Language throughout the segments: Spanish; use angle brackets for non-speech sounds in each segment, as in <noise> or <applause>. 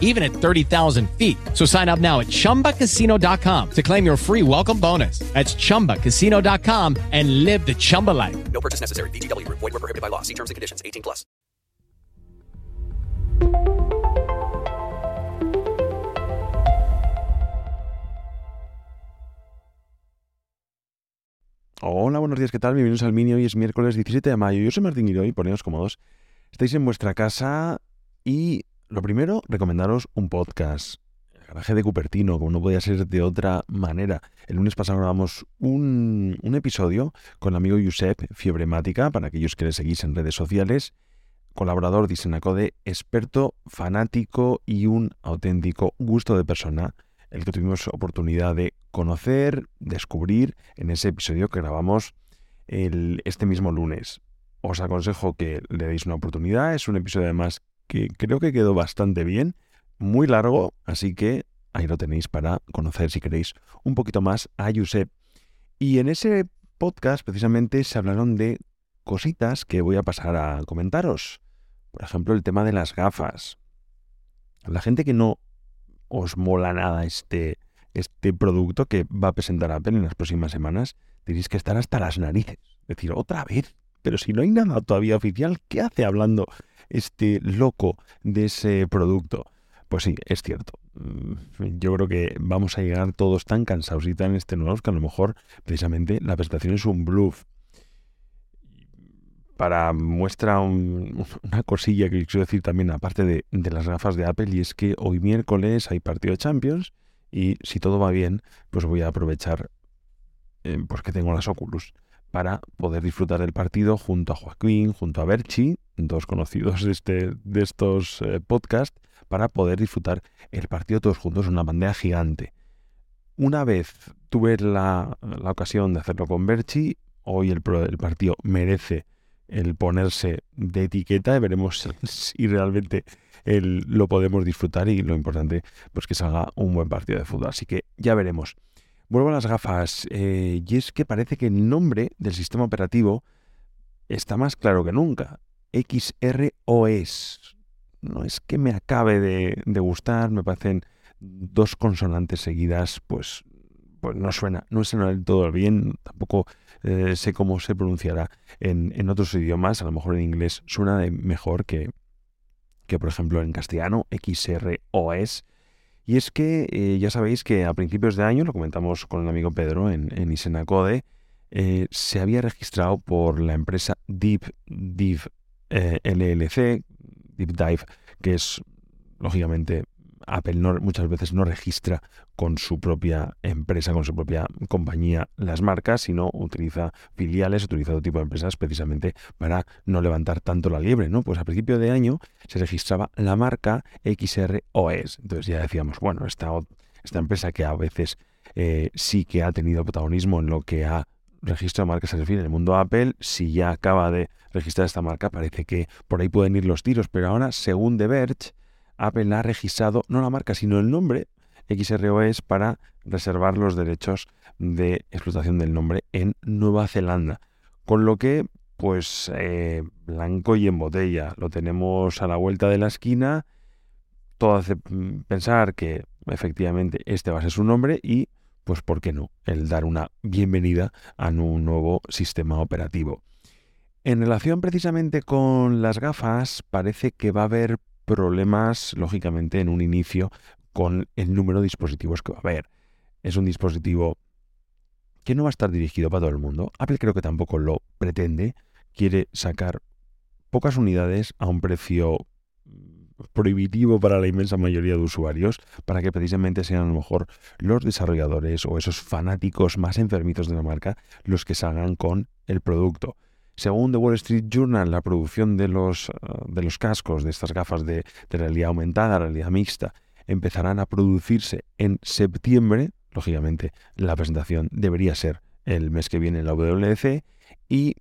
even at 30,000 feet. So sign up now at chumbacasino.com to claim your free welcome bonus. That's chumbacasino.com and live the Chumba life. No purchase necessary. VGW Group. Void were prohibited by law. See terms and conditions. 18 plus. Hola, buenos días, ¿qué tal? Bienvenidos al Mini. Hoy es miércoles 17 de mayo. Yo soy Martín Guido y poneos cómodos. Estáis en vuestra casa y lo primero, recomendaros un podcast. El garaje de Cupertino, como no podía ser de otra manera. El lunes pasado grabamos un, episodio con el amigo Josep Fiebremática, para aquellos que le seguís en redes sociales, colaborador de Isenacode, experto, fanático y un auténtico gusto de persona, el que tuvimos oportunidad de conocer, descubrir en ese episodio que grabamos el, este mismo lunes. Os aconsejo que le deis una oportunidad, es un episodio además que creo que quedó bastante bien, muy largo, así que ahí lo tenéis para conocer si queréis un poquito más a Josep. Y en ese podcast precisamente se hablaron de cositas que voy a pasar a comentaros. Por ejemplo, el tema de las gafas. La gente que no os mola nada este, este producto que va a presentar Apple en las próximas semanas, tenéis que estar hasta las narices. Es decir, otra vez. Pero si no hay nada todavía oficial, ¿qué hace hablando este loco de ese producto? Pues sí, es cierto. Mm, Yo creo que vamos a llegar todos tan cansados y tan extenuados que a lo mejor precisamente la presentación es un bluff. Para muestra un- una cosilla que quiero decir también, aparte de, de las gafas de Apple, y es que hoy miércoles hay partido de Champions y si todo va bien, pues voy a aprovechar eh, pues que tengo las Oculus para poder disfrutar del partido junto a Joaquín, junto a Berchi, dos conocidos de, este, de estos eh, podcasts, para poder disfrutar el partido todos juntos en una pantalla gigante. Una vez tuve la, la ocasión de hacerlo con Berchi, hoy el, partido merece el ponerse de etiqueta y veremos <laughs> si realmente lo podemos disfrutar y lo importante pues que salga un buen partido de fútbol. Así que ya veremos. Vuelvo a las gafas eh, y es que parece que el nombre del sistema operativo está más claro que nunca. XROS. No es que me acabe de, gustar, me parecen dos consonantes seguidas, pues, pues no suena, no suena del todo bien, tampoco eh, sé cómo se pronunciará en, en otros idiomas, a lo mejor en inglés suena de mejor que, que por ejemplo en castellano, XROS. Y es que eh, ya sabéis que a principios de año, lo comentamos con el amigo Pedro en, en Isenacode, eh, se había registrado por la empresa Deep Dive eh, LLC, Deep Dive, que es lógicamente Apple no- muchas veces no registra con su propia empresa, con su propia compañía las marcas, sino utiliza filiales, utiliza otro tipo de empresas precisamente para no levantar tanto la liebre, ¿no? Pues a principio de año se registraba la marca XROS. Entonces ya decíamos, bueno, esta, esta empresa que a veces eh, sí que ha tenido protagonismo en lo que a registro de marcas se refiere en el mundo Apple, si ya acaba de registrar esta marca, parece que por ahí pueden ir los tiros, pero ahora, según The Verge, Apple ha registrado no la marca, sino el nombre XROS para reservar los derechos de explotación del nombre en Nueva Zelanda. Con lo que, pues, eh, blanco y en botella. Lo tenemos a la vuelta de la esquina. Todo hace mm, pensar que efectivamente este va a ser su nombre y, pues, ¿por qué no? El dar una bienvenida a un nuevo sistema operativo. En relación precisamente con las gafas, parece que va a haber problemas, lógicamente, en un inicio con el número de dispositivos que va a haber. Es un dispositivo que no va a estar dirigido para todo el mundo. Apple creo que tampoco lo pretende. Quiere sacar pocas unidades a un precio prohibitivo para la inmensa mayoría de usuarios, para que precisamente sean a lo mejor los desarrolladores o esos fanáticos más enfermitos de la marca los que salgan con el producto. Según The Wall Street Journal, la producción de los, uh, de los cascos, de estas gafas de, realidad aumentada, realidad mixta, empezarán a producirse en septiembre. Lógicamente, la presentación debería ser el mes que viene en la WWDC y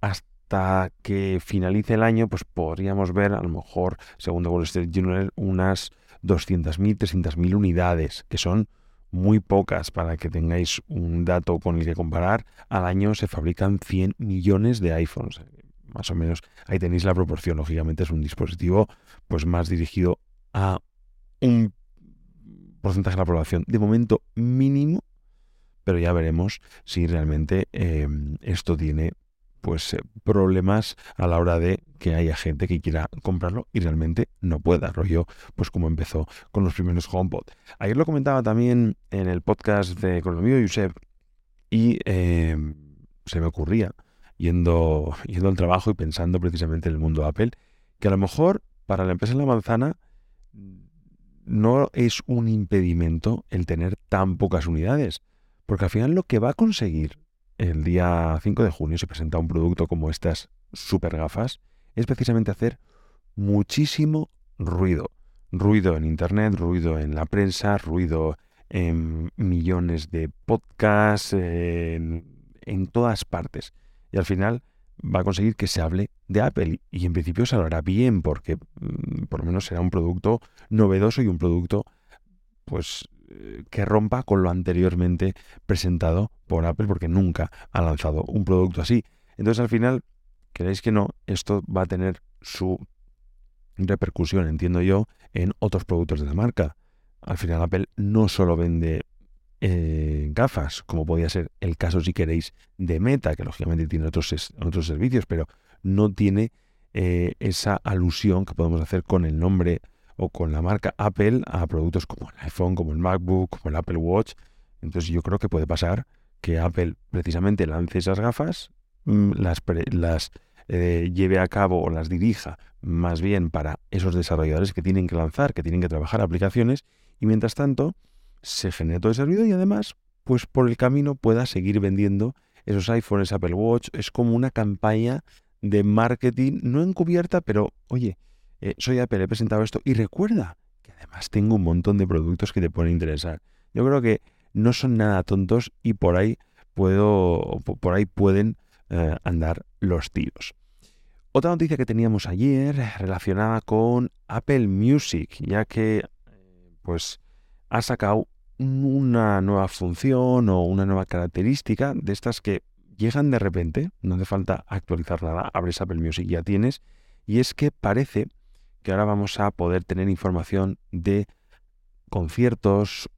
hasta que finalice el año, pues podríamos ver a lo mejor, según The Wall Street Journal, unas 200.000, 300.000 unidades, que son muy pocas para que tengáis un dato con el que comparar. Al año se fabrican 100 millones de iPhones. Más o menos ahí tenéis la proporción. Lógicamente es un dispositivo pues más dirigido a un porcentaje de la población de momento mínimo, pero ya veremos si realmente em, esto tiene pues eh, problemas a la hora de que haya gente que quiera comprarlo y realmente no pueda, rollo, pues como empezó con los primeros HomePod. Ayer lo comentaba también en el podcast de con el Yusef y em, se me ocurría yendo, yendo al trabajo y pensando precisamente en el mundo Apple, que a lo mejor para la empresa en la manzana no es un impedimento el tener tan pocas unidades, porque al final lo que va a conseguir el día 5 de junio se presenta un producto como estas super gafas, es precisamente hacer muchísimo ruido. Ruido en Internet, ruido en la prensa, ruido en millones de podcasts, en, en todas partes. Y al final va a conseguir que se hable de Apple y en principio se hablará bien porque mm, por lo menos será un producto novedoso y un producto pues que rompa con lo anteriormente presentado por Apple porque nunca ha lanzado un producto así. Entonces al final, queréis que no, esto va a tener su repercusión, entiendo yo, en otros productos de la marca. Al final Apple no solo vende eh, gafas, como podría ser el caso si queréis de Meta, que lógicamente tiene otros, otros servicios, pero no tiene eh, esa alusión que podemos hacer con el nombre o con la marca Apple a productos como el iPhone, como el MacBook, como el Apple Watch. Entonces yo creo que puede pasar que Apple precisamente lance esas gafas, mm, las, eh, lleve a cabo o las dirija más bien para esos desarrolladores que tienen que lanzar, que tienen que trabajar aplicaciones y mientras tanto se genere todo ese ruido y además pues por el camino pueda seguir vendiendo esos iPhones, Apple Watch. Es como una campaña de marketing no encubierta, pero oye, eh, soy Apple, he presentado esto y recuerda que además tengo un montón de productos que te pueden interesar. Yo creo que no son nada tontos y por ahí puedo, por ahí pueden eh, andar los tiros. Otra noticia que teníamos ayer relacionada con Apple Music, ya que eh, pues ha sacado una nueva función o una nueva característica de estas que llegan de repente, no hace falta actualizar nada, abres Apple Music y ya tienes, y es que parece que ahora vamos a poder tener información de conciertos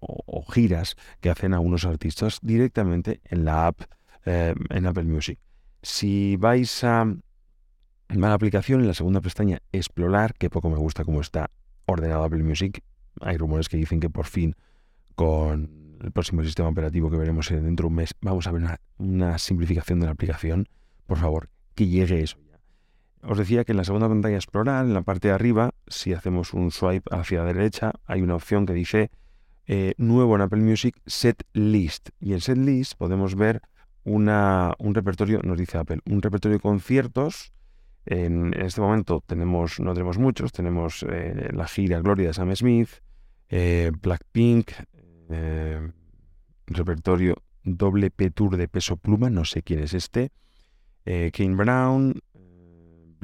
o, giras que hacen algunos artistas directamente en la app, eh, en Apple Music. Si vais a, la aplicación, en la segunda pestaña, explorar, que poco me gusta cómo está ordenado Apple Music, hay rumores que dicen que por fin con el próximo sistema operativo que veremos dentro de un mes vamos a ver una, una simplificación de la aplicación. Por favor, que llegue eso os decía que en la segunda pantalla explorar, en la parte de arriba, si hacemos un swipe hacia la derecha, hay una opción que dice eh, nuevo en Apple Music Set List. Y en Set List podemos ver una, un repertorio, nos dice Apple, un repertorio de conciertos. En, este momento tenemos, no tenemos muchos, tenemos eh, la gira Gloria de Sam Smith, eh, Blackpink, repertorio doble P Tour de peso pluma, no sé quién es este, Kane Brown,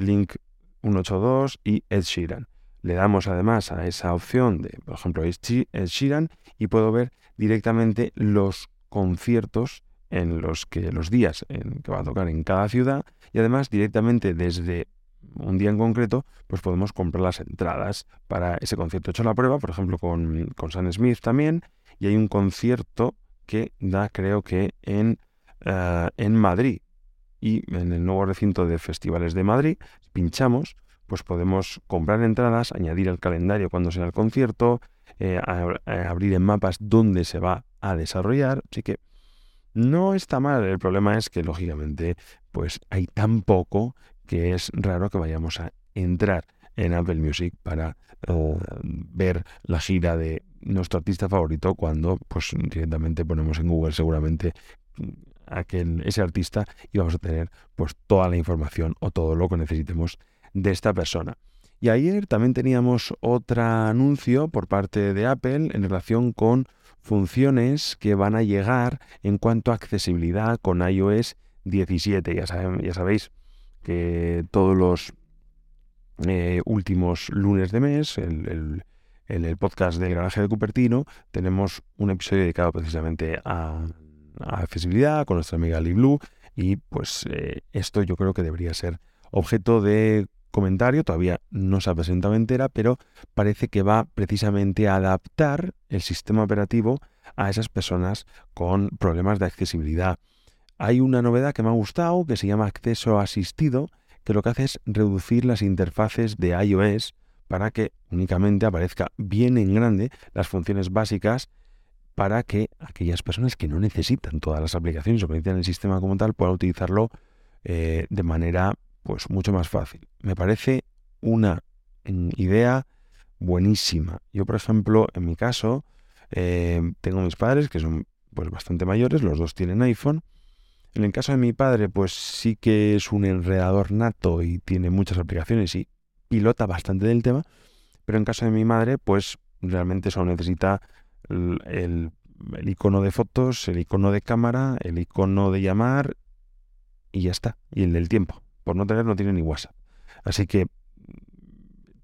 Link 182 y Ed Sheeran. Le damos además a esa opción de, por ejemplo, Ed Sheeran y puedo ver directamente los conciertos en los que los días en que va a tocar en cada ciudad y además directamente desde un día en concreto, pues podemos comprar las entradas para ese concierto. He hecho la prueba, por ejemplo, con, con Smith también, y hay un concierto que da, creo que en, eh, en Madrid, y en el nuevo recinto de festivales de Madrid, pinchamos, pues podemos comprar entradas, añadir al calendario cuando sea el concierto, eh, abrir en mapas dónde se va a desarrollar, así que no está mal, el problema es que lógicamente pues hay tan poco que es raro que vayamos a entrar en Apple Music para eh, ver la gira de nuestro artista favorito cuando pues directamente ponemos en Google seguramente aquel, ese artista y vamos a tener pues toda la información o todo lo que necesitemos de esta persona. Y ayer también teníamos otro anuncio por parte de Apple en relación con funciones que van a llegar en cuanto a accesibilidad con iOS 17. Ya, saben, ya sabéis que todos los eh, últimos lunes de mes, el, el podcast de Granaje de Cupertino, tenemos un episodio dedicado precisamente a, accesibilidad con nuestra amiga Blue y pues eh, esto yo creo que debería ser objeto de comentario, todavía no se ha presentado entera, pero parece que va precisamente a adaptar el sistema operativo a esas personas con problemas de accesibilidad. Hay una novedad que me ha gustado que se llama acceso asistido, que lo que hace es reducir las interfaces de iOS para que únicamente aparezca bien en grande las funciones básicas para que aquellas personas que no necesitan todas las aplicaciones o que necesitan el sistema como tal puedan utilizarlo eh, de manera pues mucho más fácil. Me parece una mm, idea buenísima. Yo, por ejemplo, en mi caso, eh, tengo mis padres que son pues bastante mayores, los dos tienen iPhone. En el caso de mi padre, pues sí que es un enredador nato y tiene muchas aplicaciones y pilota bastante del tema. Pero en caso de mi madre, pues realmente solo necesita el, icono de fotos, el icono de cámara, el icono de llamar y ya está. Y el del tiempo por no tener no tiene ni WhatsApp. Así que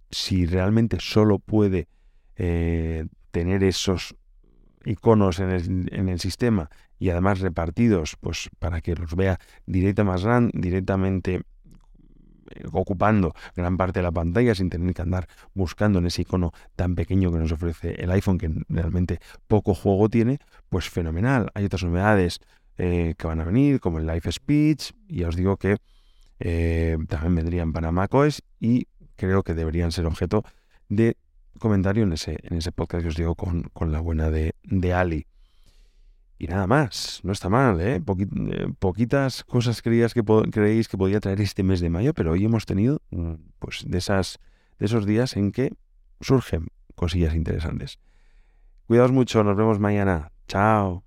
si realmente solo puede eh, tener esos iconos en el, sistema y además repartidos pues para que los vea directa más gran, directamente ocupando gran parte de la pantalla sin tener que andar buscando en ese icono tan pequeño que nos ofrece el iPhone que realmente poco juego tiene, pues fenomenal. Hay otras novedades eh, que van a venir como el Live Speech y os digo que eh, también vendrían para macOS y creo que deberían ser objeto de comentario en ese, en ese podcast que os digo con, con la buena de, de, Ali. Y nada más, no está mal, ¿eh? eh poquitas cosas creías que creéis que podía traer este mes de mayo, pero hoy hemos tenido mm, pues de, esas, de esos días en que surgen cosillas interesantes. Cuidaos mucho, nos vemos mañana. Chao.